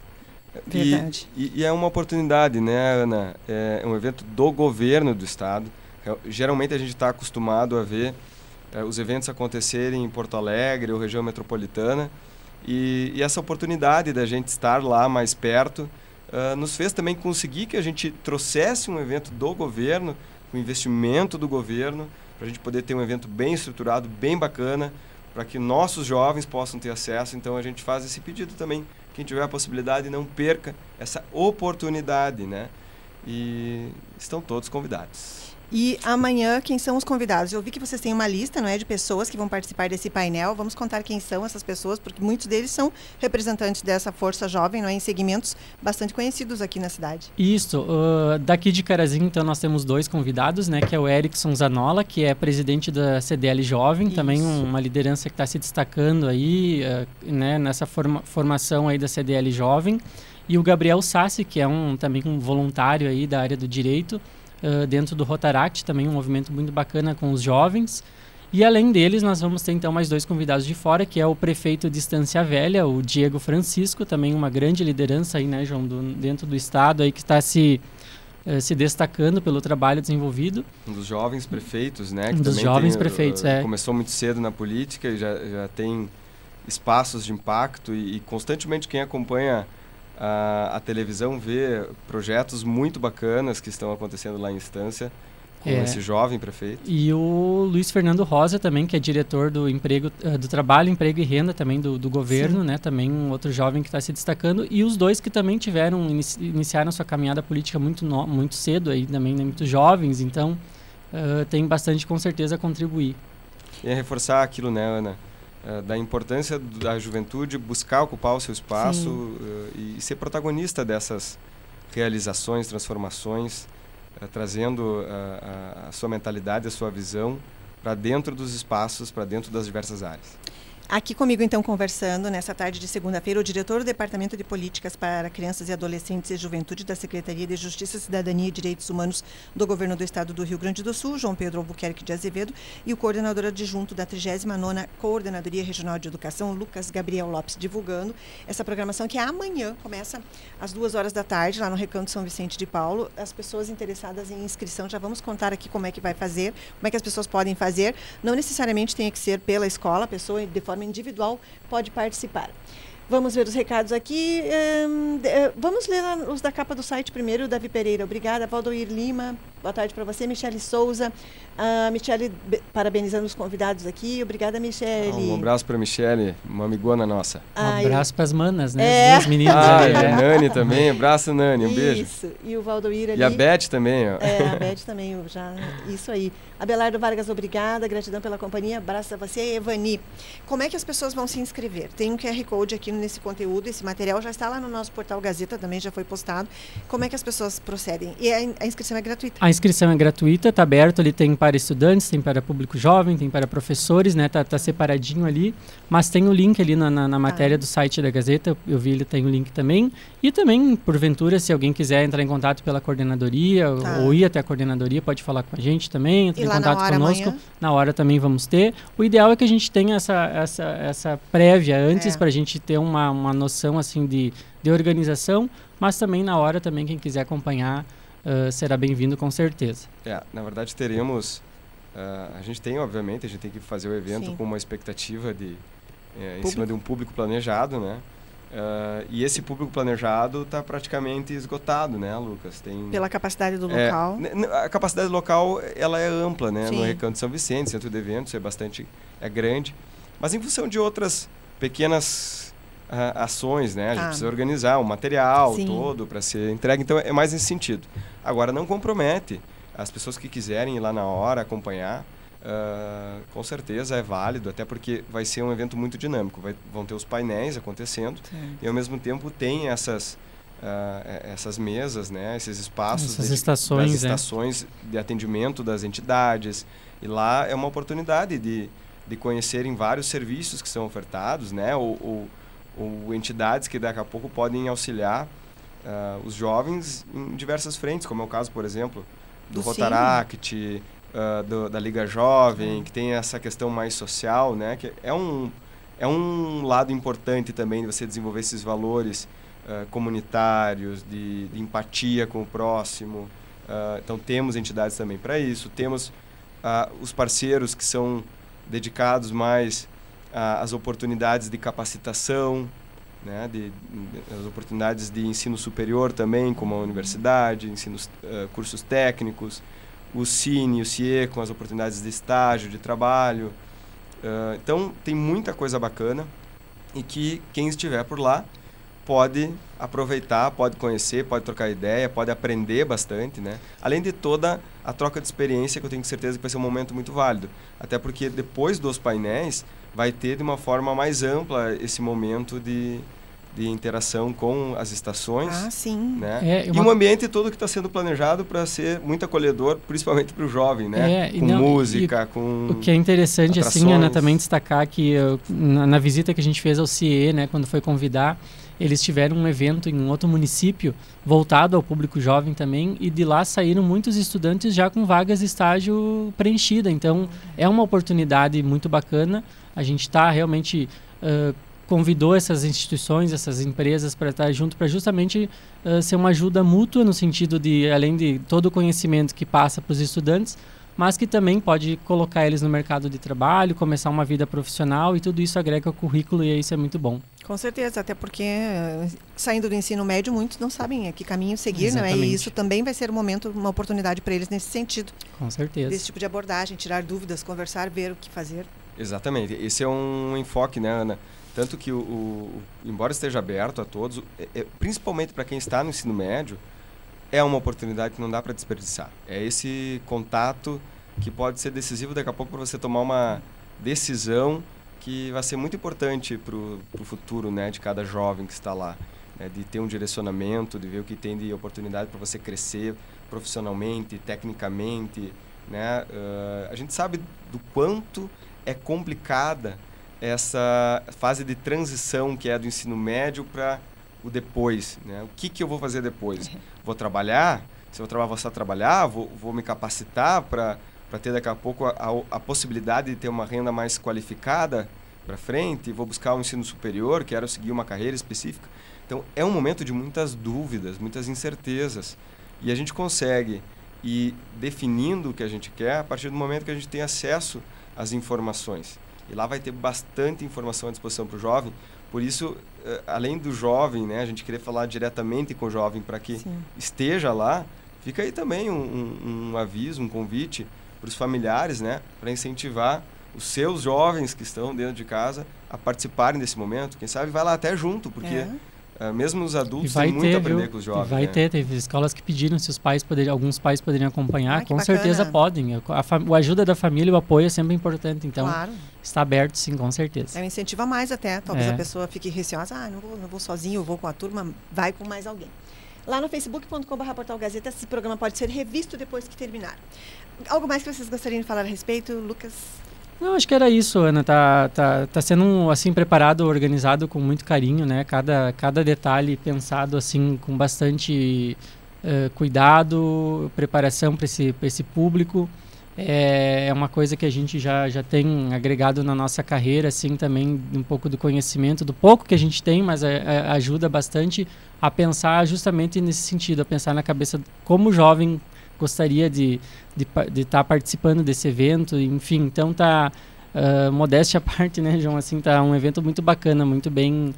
Verdade. E, e, e é uma oportunidade, né, Ana? É um evento do governo do estado. É, geralmente a gente está acostumado a ver é, os eventos acontecerem em Porto Alegre ou região metropolitana e, e, essa oportunidade da gente estar lá mais perto uh, nos fez também conseguir que a gente trouxesse um evento do governo, um investimento do governo, para a gente poder ter um evento bem estruturado, bem bacana, para que nossos jovens possam ter acesso. Então a gente faz esse pedido também. Quem tiver a possibilidade, não perca essa oportunidade, né? E estão todos convidados. E amanhã, quem são os convidados? Eu vi que vocês têm uma lista, não é, de pessoas que vão participar desse painel. Vamos contar quem são essas pessoas, porque muitos deles são representantes dessa força jovem, não é, em segmentos bastante conhecidos aqui na cidade. Isso. Uh, daqui de Carazinho, então, nós temos dois convidados, né, que é o Erickson Zanola, que é presidente da CDL Jovem, Isso. também uma liderança que está se destacando aí, uh, né, nessa forma, formação aí da CDL Jovem. E o Gabriel Sassi, que é um também um voluntário aí da área do direito, uh, dentro do Rotaract, também um movimento muito bacana com os jovens. E além deles, nós vamos ter então mais dois convidados de fora, que é o prefeito de Estância Velha, o Diego Francisco, também uma grande liderança aí, né, João, do, dentro do estado aí que está se uh, se destacando pelo trabalho desenvolvido. Um dos jovens prefeitos, né? um dos jovens tem, prefeitos, é. Começou muito cedo na política e já, já tem espaços de impacto e, e constantemente quem acompanha a, a, televisão vê projetos muito bacanas que estão acontecendo lá em instância com é. esse jovem prefeito. E o Luiz Fernando Rosa também, que é diretor do emprego, uh, do trabalho, emprego e renda também do, do governo, Sim. né? Também um outro jovem que está se destacando e os dois que também tiveram inici iniciaram sua caminhada política muito no, muito cedo aí também, né? muito jovens, então uh, tem bastante com certeza a contribuir. E reforçar aquilo, né, Ana? Uh, da importância da juventude buscar ocupar o seu espaço uh, e ser protagonista dessas realizações, transformações, uh, trazendo a, a, sua mentalidade, a sua visão para dentro dos espaços, para dentro das diversas áreas. Aqui comigo, então, conversando nessa tarde de segunda-feira, o diretor do Departamento de Políticas para Crianças e Adolescentes e Juventude da Secretaria de Justiça, Cidadania e Direitos Humanos do Governo do Estado do Rio Grande do Sul, João Pedro Albuquerque de Azevedo, e o coordenador adjunto da 39ª Coordenadoria Regional de Educação, Lucas Gabriel Lopes, divulgando essa programação que amanhã começa às duas horas da tarde, lá no Recanto São Vicente de Paulo. As pessoas interessadas em inscrição, já vamos contar aqui como é que vai fazer, como é que as pessoas podem fazer. Não necessariamente tem que ser pela escola, a pessoa de forma forma individual pode participar. Vamos ver os recados aqui. Um, eh, vamos ler os da capa do site primeiro, Davi Pereira. Obrigada. Valdoir Lima, boa tarde para você. Michele Souza. A Michele parabenizando os convidados aqui. Obrigada, Michele. um abraço para Michele, uma amigona nossa. um abraço para as manas, né? É. As duas meninas. Ah, ali, é. Nani também. Abraço, Nani. Um isso. beijo. Isso. E o Valdoir ali. E a Beth também. Ó. É, a Beth também. Já, isso aí. Abelardo Vargas, obrigada. Gratidão pela companhia. Abraço a você e Evani. Como é que as pessoas vão se inscrever? Tem um QR Code aqui nesse conteúdo. Esse material já está lá no nosso portal Gazeta, também já foi postado. Como é que as pessoas procedem? E a, a inscrição é gratuita? A inscrição é gratuita, está aberto ali, tem para estudantes, tem para público jovem, tem para professores, né? Tá, tá separadinho ali, mas tem o link ali na, na, na matéria ah. do site da Gazeta, eu vi ele tem o link também. E também, porventura, se alguém quiser entrar em contato pela coordenadoria tá. ou ir até a coordenadoria, pode falar com a gente também, entrar em contato na conosco. Amanhã? Na hora também vamos ter. O ideal é que a gente tenha essa, essa, essa prévia antes é. para a gente ter uma, uma noção assim de, de organização, mas também na hora também quem quiser acompanhar uh, será bem-vindo com certeza. É, na verdade teremos, uh, a gente tem obviamente, a gente tem que fazer o evento Sim. com uma expectativa de, é, em cima de um público planejado, né? Uh, e esse público planejado está praticamente esgotado, né, Lucas? Tem, Pela capacidade do é, local. A capacidade local ela é ampla, né? Sim. No Recanto São Vicente, centro de eventos, é bastante é grande. Mas em função de outras pequenas uh, ações, né? A gente ah. precisa organizar o material Sim. todo para ser entregue. Então é mais nesse sentido. Agora não compromete as pessoas que quiserem ir lá na hora acompanhar. Uh, com certeza é válido, até porque vai ser um evento muito dinâmico. Vai, vão ter os painéis acontecendo Sim. e ao mesmo tempo tem essas uh, essas mesas, né, esses espaços, essas de, estações, das estações é. de atendimento das entidades. E lá é uma oportunidade de, de conhecerem vários serviços que são ofertados, né, ou, ou, ou entidades que daqui a pouco podem auxiliar uh, os jovens em diversas frentes, como é o caso, por exemplo, do, do Rotaract, uh, do, da Liga Jovem, que tem essa questão mais social, né? Que é um, é um lado importante também de você desenvolver esses valores uh, comunitários, de, de, empatia com o próximo. Uh, então, temos entidades também para isso. Temos os parceiros que são dedicados mais às oportunidades de capacitação, né, de, de, as oportunidades de ensino superior também, como a universidade, ensinos, uh, cursos técnicos, o Cine, o CIE, com as oportunidades de estágio, de trabalho. Uh, então, tem muita coisa bacana e que quem estiver por lá pode aproveitar, pode conhecer, pode trocar ideia, pode aprender bastante, né? Além de toda a troca de experiência, que eu tenho certeza que vai ser um momento muito válido. Até porque depois dos painéis, vai ter de uma forma mais ampla esse momento de, de interação com as estações. Ah, sim. Né? É, uma... E um ambiente todo que está sendo planejado para ser muito acolhedor, principalmente para o jovem, né? É, com não, música, com O que é interessante, atrações. assim, Ana, também destacar que eu, na, na, visita que a gente fez ao CIE, né, quando foi convidar, eles tiveram um evento em um outro município voltado ao público jovem também e de lá saíram muitos estudantes já com vagas de estágio preenchida. Então, é uma oportunidade muito bacana. A gente está realmente... Uh, convidou essas instituições, essas empresas para estar junto, para justamente uh, ser uma ajuda mútua no sentido de, além de todo o conhecimento que passa para os estudantes, mas que também pode colocar eles no mercado de trabalho, começar uma vida profissional e tudo isso agrega ao currículo e isso é muito bom. Com certeza, até porque saindo do ensino médio muitos não sabem que caminho seguir, Exatamente. não é? E isso também vai ser um momento, uma oportunidade para eles nesse sentido. Com certeza. Desse tipo de abordagem, tirar dúvidas, conversar, ver o que fazer. Exatamente. Esse é um enfoque, né, Ana? Tanto que, o, o embora esteja aberto a todos, é, é, principalmente para quem está no ensino médio, é uma oportunidade que não dá para desperdiçar. É esse contato que pode ser decisivo daqui a pouco para você tomar uma decisão que vai ser muito importante para o futuro né, de cada jovem que está lá. Né, de ter um direcionamento, de ver o que tem de oportunidade para você crescer profissionalmente, tecnicamente. Né? Uh, a gente sabe do quanto é complicada essa fase de transição que é do ensino médio para o depois. Né? O que, que eu vou fazer depois? Vou trabalhar? Se eu trabalhar, vou só trabalhar? Vou, vou me capacitar para ter daqui a pouco a, a, a, possibilidade de ter uma renda mais qualificada para frente? Vou buscar um ensino superior? Quero seguir uma carreira específica? Então, é um momento de muitas dúvidas, muitas incertezas. E a gente consegue ir definindo o que a gente quer a partir do momento que a gente tem acesso às informações. E lá vai ter bastante informação à disposição para o jovem. Por isso, eh, além do jovem, né, a gente querer falar diretamente com o jovem para que Sim. esteja lá, fica aí também um, um, um aviso, um convite para os familiares, né, para incentivar os seus jovens que estão dentro de casa a participarem desse momento. Quem sabe vai lá até junto, porque é. Uh, mesmo os adultos têm muito a aprender viu? com os jovens. E vai né? ter, teve escolas que pediram se os pais poderiam, alguns pais poderiam acompanhar, ah, com bacana. certeza podem. A, a, a, ajuda da família, o apoio é sempre importante, então claro. está aberto sim, com certeza. É um incentivo a mais até, talvez é. a pessoa fique receosa, ah, não vou, não vou sozinho, eu vou com a turma, vai com mais alguém. Lá no facebook.com.br Portal Gazeta, esse programa pode ser revisto depois que terminar. Algo mais que vocês gostariam de falar a respeito, Lucas? Não, acho que era isso, Ana. Tá, tá, tá sendo assim preparado, organizado com muito carinho, né? Cada, cada detalhe pensado assim com bastante uh, cuidado, preparação para esse, esse público. É, é uma coisa que a gente já, já tem agregado na nossa carreira, assim, também um pouco do conhecimento, do pouco que a gente tem, mas a, a, ajuda bastante a pensar justamente nesse sentido, a pensar na cabeça como jovem gostaria de estar de, de tá participando desse evento, enfim, então tá uh, modéstia à parte, né, João, assim, tá um evento muito bacana, muito bem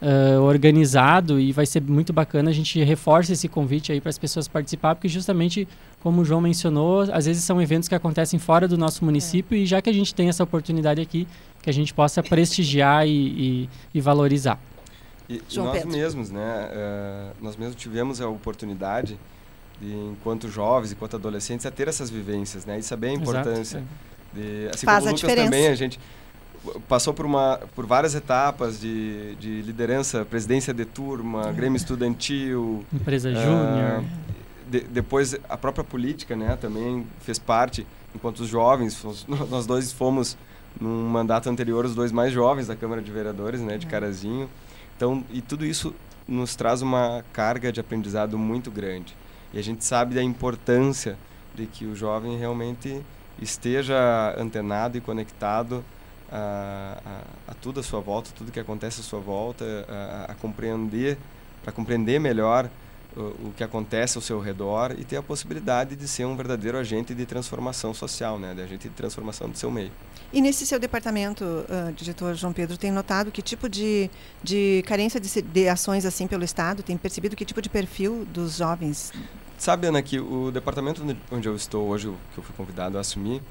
uh, organizado e vai ser muito bacana a gente reforça esse convite aí para as pessoas participar, porque justamente como o João mencionou, às vezes são eventos que acontecem fora do nosso município é. e já que a gente tem essa oportunidade aqui, que a gente possa prestigiar e, e, e valorizar. E, e nós Pedro. mesmos, né, uh, nós mesmos tivemos a oportunidade de, enquanto jovens, enquanto adolescentes, a ter essas vivências, né? Isso é bem a importância. De, assim Faz como o Lucas diferença. também, a gente passou por, uma, por várias etapas de, de liderança, presidência de turma, Grêmio Estudantil. Empresa uh, Júnior. De, depois a própria política, né? Também fez parte, enquanto os jovens, nós dois fomos num mandato anterior os dois mais jovens da Câmara de Vereadores, né? De Carazinho. Então, e tudo isso nos traz uma carga de aprendizado muito grande. E a gente sabe da importância de que o jovem realmente esteja antenado e conectado a, a, a tudo à sua volta, tudo que acontece à sua volta, a, a compreender, para compreender melhor o, o, que acontece ao seu redor e ter a possibilidade de ser um verdadeiro agente de transformação social, né, de agente de transformação do seu meio. E nesse seu departamento, uh, diretor João Pedro, tem notado que tipo de, de carência de, de ações assim pelo Estado? Tem percebido que tipo de perfil dos jovens? Sabe, Ana, que o departamento onde eu estou hoje, que eu fui convidado a assumir,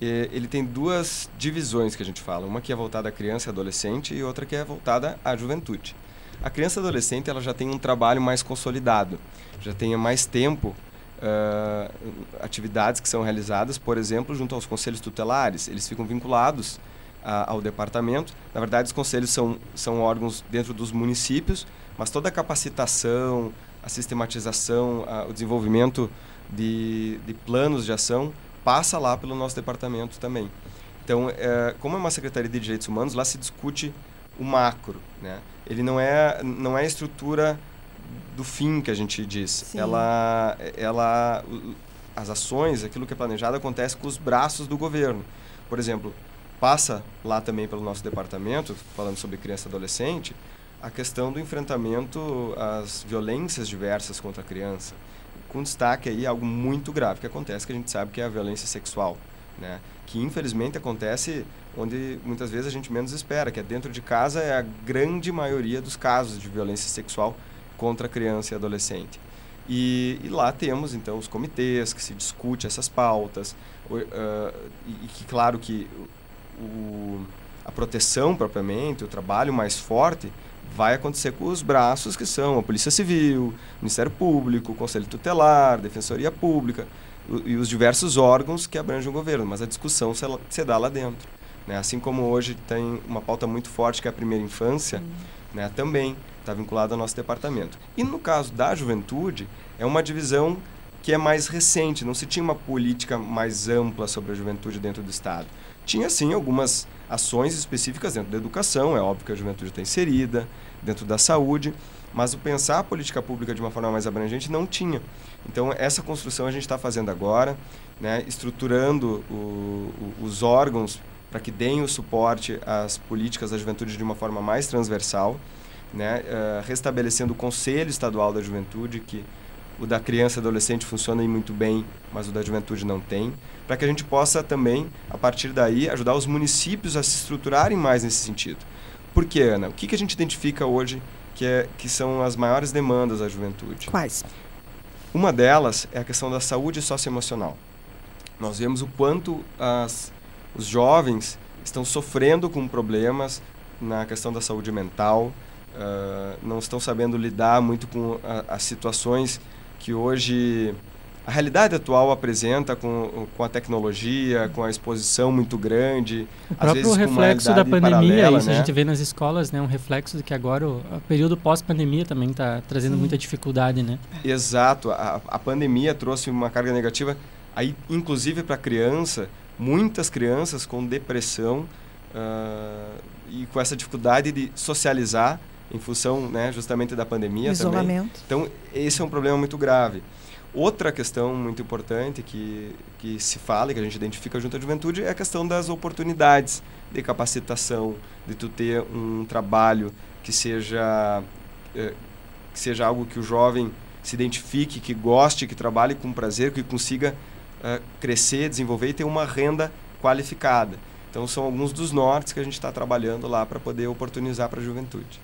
ele tem duas divisões que a gente fala. Uma que é voltada à criança e adolescente e outra que é voltada à juventude. A criança adolescente ela já tem um trabalho mais consolidado, já tem mais tempo uh, atividades que são realizadas, por exemplo, junto aos conselhos tutelares. Eles ficam vinculados ao departamento. Na verdade, os conselhos são, são órgãos dentro dos municípios, mas toda a capacitação, a sistematização, o desenvolvimento de, de planos de ação passa lá pelo nosso departamento também. Então, é, como é uma secretaria de direitos humanos, lá se discute o macro, né? Ele não é não é a estrutura do fim que a gente diz. Sim. Ela, ela, as ações, aquilo que é planejado acontece com os braços do governo. Por exemplo, passa lá também pelo nosso departamento, falando sobre criança e adolescente, a questão do enfrentamento às violências diversas contra a criança, com destaque aí algo muito grave que acontece, que a gente sabe que é a violência sexual, né? Que infelizmente acontece onde muitas vezes a gente menos espera, que é dentro de casa é a grande maioria dos casos de violência sexual contra criança e adolescente. E, e lá temos então os comitês que se discute essas pautas, uh, e, que claro que o, a proteção propriamente, o trabalho mais forte, vai acontecer com os braços que são a Polícia Civil, Ministério Público, Conselho Tutelar, Defensoria Pública e os diversos órgãos que abrangem o governo, mas a discussão se, se dá lá dentro. Né? Assim como hoje tem uma pauta muito forte que é a primeira infância, uhum. né? também está vinculada ao nosso departamento. E no caso da juventude, é uma divisão que é mais recente, não se tinha uma política mais ampla sobre a juventude dentro do Estado. Tinha sim algumas ações específicas dentro da educação, é óbvio que a juventude está inserida, dentro da saúde, mas o pensar a política pública de uma forma mais abrangente não tinha. Então, essa construção a gente está fazendo agora, né, estruturando o, o, os órgãos para que deem o suporte às políticas da juventude de uma forma mais transversal, né, uh, restabelecendo o Conselho Estadual da Juventude, que o da criança e adolescente funciona muito bem, mas o da juventude não tem, para que a gente possa também, a partir daí, ajudar os municípios a se estruturarem mais nesse sentido. Por que, Ana? O que, que a gente identifica hoje que, é, que são as maiores demandas da juventude? Quais? Uma delas é a questão da saúde socioemocional. Nós vemos o quanto as, os jovens estão sofrendo com problemas na questão da saúde mental, uh, não estão sabendo lidar muito com a, as situações que hoje a realidade atual apresenta com, com a tecnologia, com a exposição muito grande. O próprio reflexo da pandemia, paralela, isso né? a gente vê nas escolas, né? Um reflexo de que agora o, o período pós-pandemia também está trazendo Sim. muita dificuldade, né? Exato. A, a pandemia trouxe uma carga negativa, aí inclusive para a criança, muitas crianças com depressão uh, e com essa dificuldade de socializar em função né, justamente da pandemia Isolamento. também. Então, esse é um problema muito grave. Outra questão muito importante que, que se fala e que a gente identifica junto à juventude é a questão das oportunidades de capacitação, de tu ter um trabalho que seja, eh, que seja algo que o jovem se identifique, que goste, que trabalhe com prazer, que consiga uh, crescer, desenvolver e ter uma renda qualificada. Então, são alguns dos nortes que a gente está trabalhando lá para poder oportunizar para a juventude.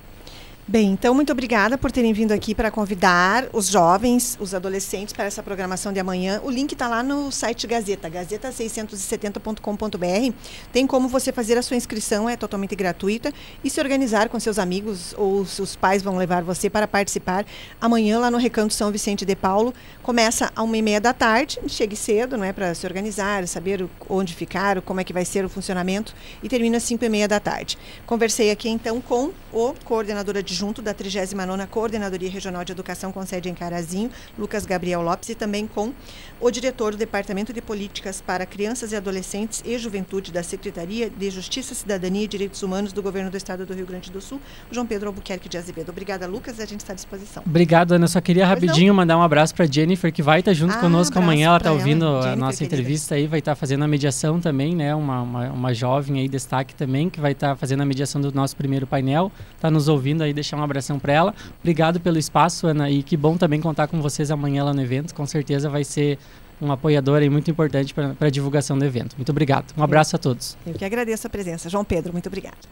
Bem, então muito obrigada por terem vindo aqui para convidar os jovens, os adolescentes para essa programação de amanhã. O link está lá no site Gazeta, gazeta670.com.br. Tem como você fazer a sua inscrição, é totalmente gratuita, e se organizar com seus amigos ou seus pais vão levar você para participar amanhã lá no Recanto São Vicente de Paulo. Começa a uma e meia da tarde, chegue cedo, não é, para se organizar, saber onde ficar, como é que vai ser o funcionamento, e termina às cinco e meia da tarde. Conversei aqui então com o coordenador de adjunto da 39ª Coordenadoria Regional de Educação com sede em Carazinho, Lucas Gabriel Lopes, e também com o diretor do Departamento de Políticas para Crianças e Adolescentes e Juventude da Secretaria de Justiça, Cidadania e Direitos Humanos do Governo do Estado do Rio Grande do Sul, João Pedro Albuquerque de Azevedo. Obrigada, Lucas, a gente está à disposição. Obrigado, Ana. Só queria rapidinho mandar um abraço para Jennifer, que vai estar tá junto ah, conosco amanhã. Ela está ouvindo ela. a nossa querida. entrevista aí, vai estar tá fazendo a mediação também, né? Uma, uma, uma jovem aí, destaque também, que vai estar tá fazendo a mediação do nosso primeiro painel. Está nos ouvindo aí, deixar um abração para ela. Obrigado pelo espaço, Ana, e que bom também contar com vocês amanhã lá no evento. Com certeza vai ser um apoiador aí muito importante para a divulgação do evento. Muito obrigado. Um abraço a todos. Eu que agradeço a presença. João Pedro, muito obrigado.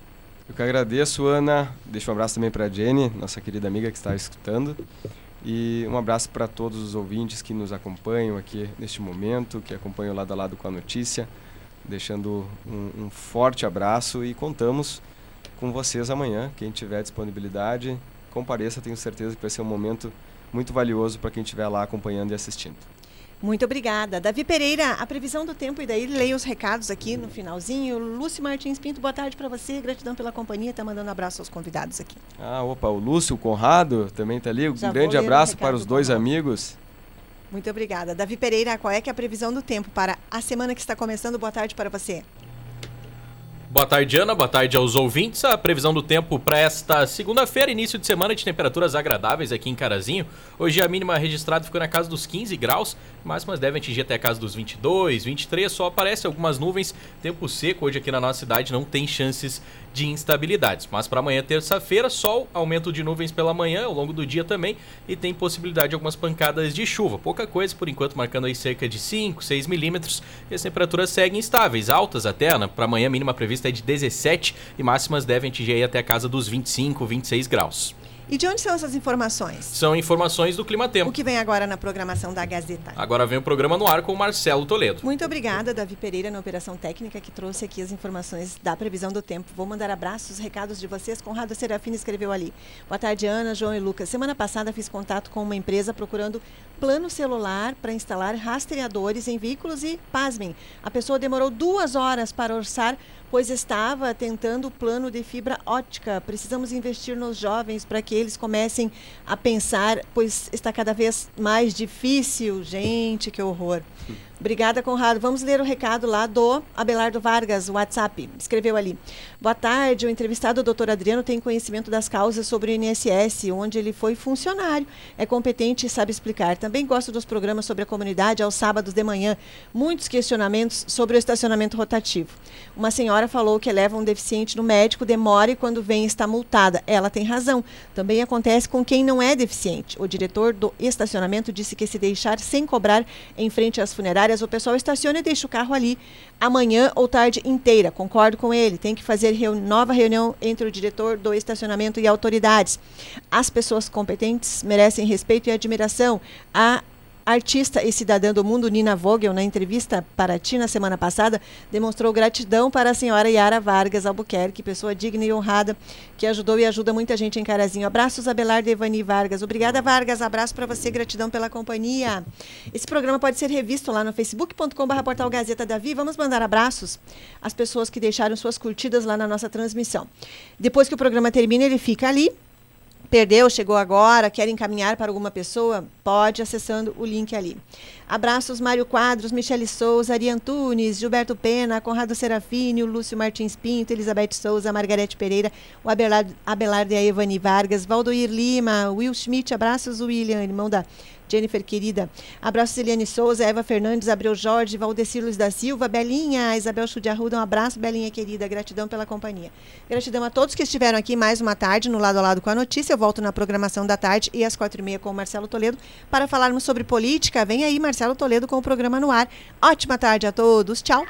Eu que agradeço, Ana. Deixo um abraço também para a Jenny, nossa querida amiga que está escutando. E um abraço para todos os ouvintes que nos acompanham aqui neste momento, que acompanham lado a lado com a notícia. Deixando um, um forte abraço e contamos com vocês amanhã. Quem tiver disponibilidade, compareça, tenho certeza que vai ser um momento muito valioso para quem estiver lá acompanhando e assistindo. Muito obrigada. Davi Pereira, a previsão do tempo e daí leia os recados aqui no finalzinho. Lúcio Martins Pinto, boa tarde para você. Gratidão pela companhia. Está mandando um abraço aos convidados aqui. Ah, opa, o Lúcio, o Conrado também está ali. Um Já grande abraço para os dois amigos. Muito obrigada. Davi Pereira, qual é que é a previsão do tempo para a semana que está começando? Boa tarde para você. Boa tarde, Ana. Boa tarde aos ouvintes. A previsão do tempo para esta segunda-feira, início de semana de temperaturas agradáveis aqui em Carazinho. Hoje a mínima registrada ficou na casa dos 15 graus, máximas devem atingir até a casa dos 22, 23. Só aparecem algumas nuvens, tempo seco. Hoje aqui na nossa cidade não tem chances de instabilidades. Mas para amanhã, terça-feira, sol, aumento de nuvens pela manhã, ao longo do dia também, e tem possibilidade de algumas pancadas de chuva. Pouca coisa, por enquanto, marcando aí cerca de 5, 6 milímetros. E as temperaturas seguem estáveis, altas até, né? Para amanhã, mínima prevista é de 17 e máximas devem atingir até a casa dos 25, 26 graus. E de onde são essas informações? São informações do Clima Tempo. O que vem agora na programação da Gazeta? Agora vem o programa no ar com o Marcelo Toledo. Muito obrigada, Davi Pereira, na Operação Técnica, que trouxe aqui as informações da previsão do tempo. Vou mandar abraços, recados de vocês. Conrado Serafina escreveu ali. Boa tarde, Ana, João e Lucas. Semana passada fiz contato com uma empresa procurando plano celular para instalar rastreadores em veículos e, pasmem, a pessoa demorou duas horas para orçar pois estava tentando o plano de fibra ótica. Precisamos investir nos jovens para que eles comecem a pensar, pois está cada vez mais difícil. Gente, que horror. Obrigada, Conrado. Vamos ler o recado lá do Abelardo Vargas, WhatsApp. Escreveu ali. Boa tarde. O entrevistado, doutor Adriano, tem conhecimento das causas sobre o INSS, onde ele foi funcionário. É competente e sabe explicar. Também gosto dos programas sobre a comunidade aos sábados de manhã. Muitos questionamentos sobre o estacionamento rotativo. Uma senhora falou que leva um deficiente no médico, demora e quando vem está multada. Ela tem razão. Também acontece com quem não é deficiente. O diretor do estacionamento disse que se deixar sem cobrar em frente às funerárias, o pessoal estaciona e deixa o carro ali amanhã ou tarde inteira. Concordo com ele. Tem que fazer nova reunião entre o diretor do estacionamento e autoridades. As pessoas competentes merecem respeito e admiração. A artista e cidadã do mundo Nina Vogel, na entrevista para ti na semana passada, demonstrou gratidão para a senhora Yara Vargas Albuquerque, pessoa digna e honrada, que ajudou e ajuda muita gente em Carazinho. Abraços, Abelardo Evani Vargas. Obrigada, Vargas. Abraço para você, gratidão pela companhia. Esse programa pode ser revisto lá no facebook.com.br portal Gazeta Davi. Vamos mandar abraços às pessoas que deixaram suas curtidas lá na nossa transmissão. Depois que o programa termina, ele fica ali perdeu, chegou agora, quer encaminhar para alguma pessoa, pode acessando o link ali. Abraços Mário Quadros, Michele Souza, Ari Antunes, Gilberto Pena, Conrado Serafini, Lúcio Martins Pinto, Elizabeth Souza, Margarete Pereira, o Abelardo, Abelardo e a Evani Vargas, Valdoir Lima, Will Schmidt, abraços William, irmão da Jennifer querida. Abraço Eliane Souza, Eva Fernandes, Abreu Jorge, Valdecir Luiz da Silva, Belinha, Isabel Chudiarruda. Um abraço, Belinha querida. Gratidão pela companhia. Gratidão a todos que estiveram aqui mais uma tarde no Lado a Lado com a Notícia. Eu volto na programação da tarde e às quatro e meia com o Marcelo Toledo para falarmos sobre política. Vem aí, Marcelo Toledo, com o programa no ar. Ótima tarde a todos. Tchau.